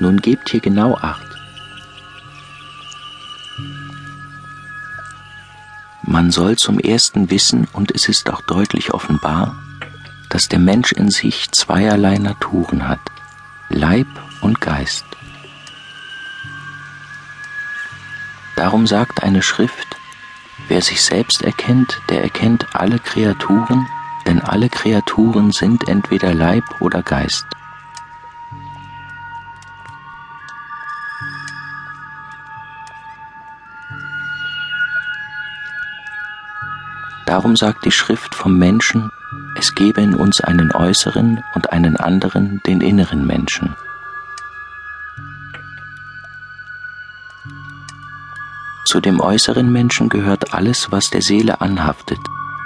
Nun gebt hier genau acht. Man soll zum ersten wissen, und es ist auch deutlich offenbar, dass der Mensch in sich zweierlei Naturen hat, Leib und Geist. Darum sagt eine Schrift, wer sich selbst erkennt, der erkennt alle Kreaturen, denn alle Kreaturen sind entweder Leib oder Geist. Darum sagt die Schrift vom Menschen, es gebe in uns einen äußeren und einen anderen, den inneren Menschen. Zu dem äußeren Menschen gehört alles, was der Seele anhaftet,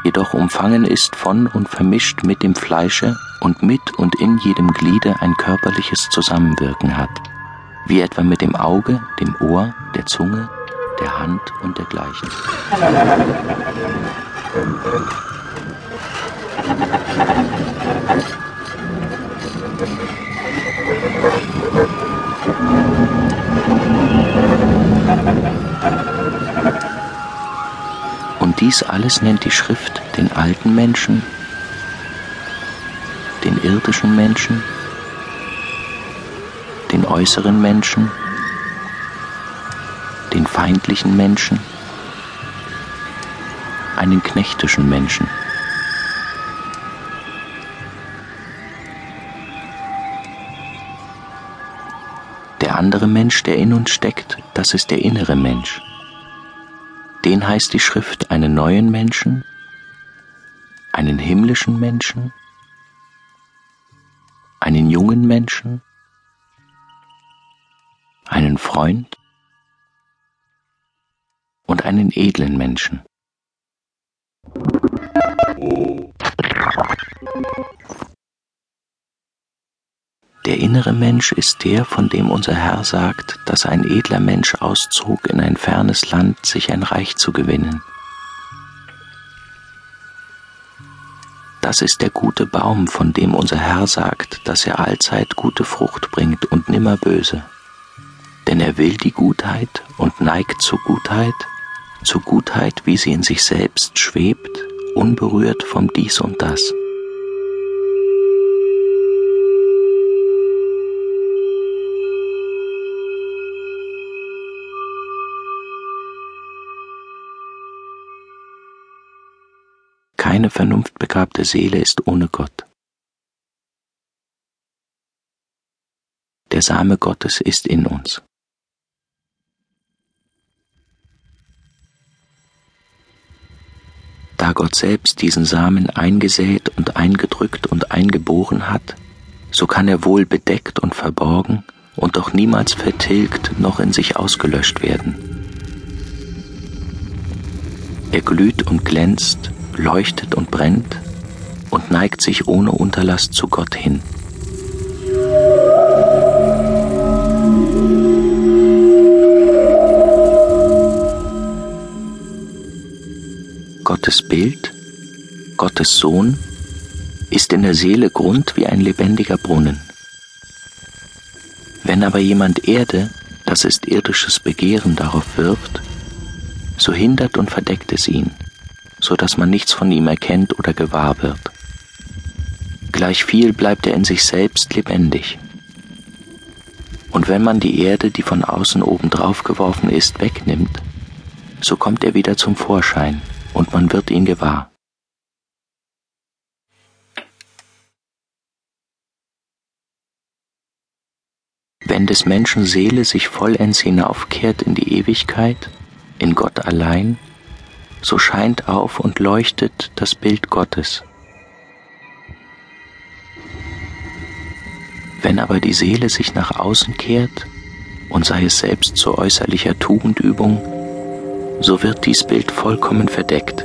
jedoch umfangen ist von und vermischt mit dem Fleische und mit und in jedem Gliede ein körperliches Zusammenwirken hat, wie etwa mit dem Auge, dem Ohr, der Zunge, der Hand und dergleichen. Und dies alles nennt die Schrift den alten Menschen, den irdischen Menschen, den äußeren Menschen, den feindlichen Menschen, einen knechtischen Menschen. Der andere Mensch, der in uns steckt, das ist der innere Mensch. Den heißt die Schrift einen neuen Menschen, einen himmlischen Menschen, einen jungen Menschen, einen Freund und einen edlen Menschen. Der innere Mensch ist der, von dem unser Herr sagt, dass ein edler Mensch auszog in ein fernes Land, sich ein Reich zu gewinnen. Das ist der gute Baum, von dem unser Herr sagt, dass er allzeit gute Frucht bringt und nimmer böse. Denn er will die Gutheit und neigt zur Gutheit, zur Gutheit, wie sie in sich selbst schwebt, unberührt vom Dies und Das. Keine vernunftbegabte Seele ist ohne Gott. Der Same Gottes ist in uns. Da Gott selbst diesen Samen eingesät und eingedrückt und eingeboren hat, so kann er wohl bedeckt und verborgen und doch niemals vertilgt noch in sich ausgelöscht werden. Er glüht und glänzt leuchtet und brennt und neigt sich ohne Unterlass zu Gott hin. Gottes Bild, Gottes Sohn, ist in der Seele Grund wie ein lebendiger Brunnen. Wenn aber jemand Erde, das ist irdisches Begehren, darauf wirft, so hindert und verdeckt es ihn so dass man nichts von ihm erkennt oder gewahr wird. Gleichviel bleibt er in sich selbst lebendig. Und wenn man die Erde, die von außen oben drauf geworfen ist, wegnimmt, so kommt er wieder zum Vorschein und man wird ihn gewahr. Wenn des Menschen Seele sich vollends hinaufkehrt in die Ewigkeit, in Gott allein, so scheint auf und leuchtet das Bild Gottes. Wenn aber die Seele sich nach außen kehrt, und sei es selbst zu äußerlicher Tugendübung, so wird dies Bild vollkommen verdeckt.